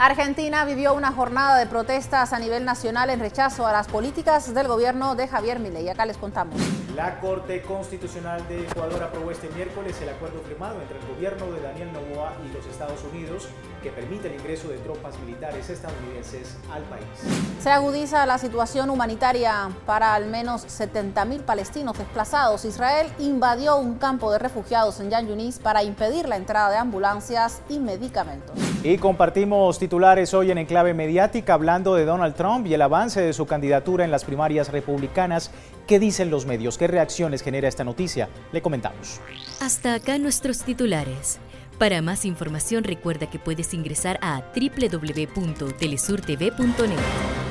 Argentina vivió una jornada de protestas a nivel nacional en rechazo a las políticas del gobierno de Javier Milei. Acá les contamos. La Corte Constitucional de Ecuador aprobó este miércoles el acuerdo firmado entre el gobierno de Daniel Noboa y los Estados Unidos que permite el ingreso de tropas militares estadounidenses al país. Se agudiza la situación humanitaria para al menos 70.000 palestinos desplazados. Israel invadió un campo de refugiados en Yan Yunis para impedir la entrada de ambulancias y medicamentos. Y compartimos titulares hoy en Enclave Mediática hablando de Donald Trump y el avance de su candidatura en las primarias republicanas. ¿Qué dicen los medios? ¿Qué reacciones genera esta noticia? Le comentamos. Hasta acá nuestros titulares. Para más información recuerda que puedes ingresar a www.telesurtv.net.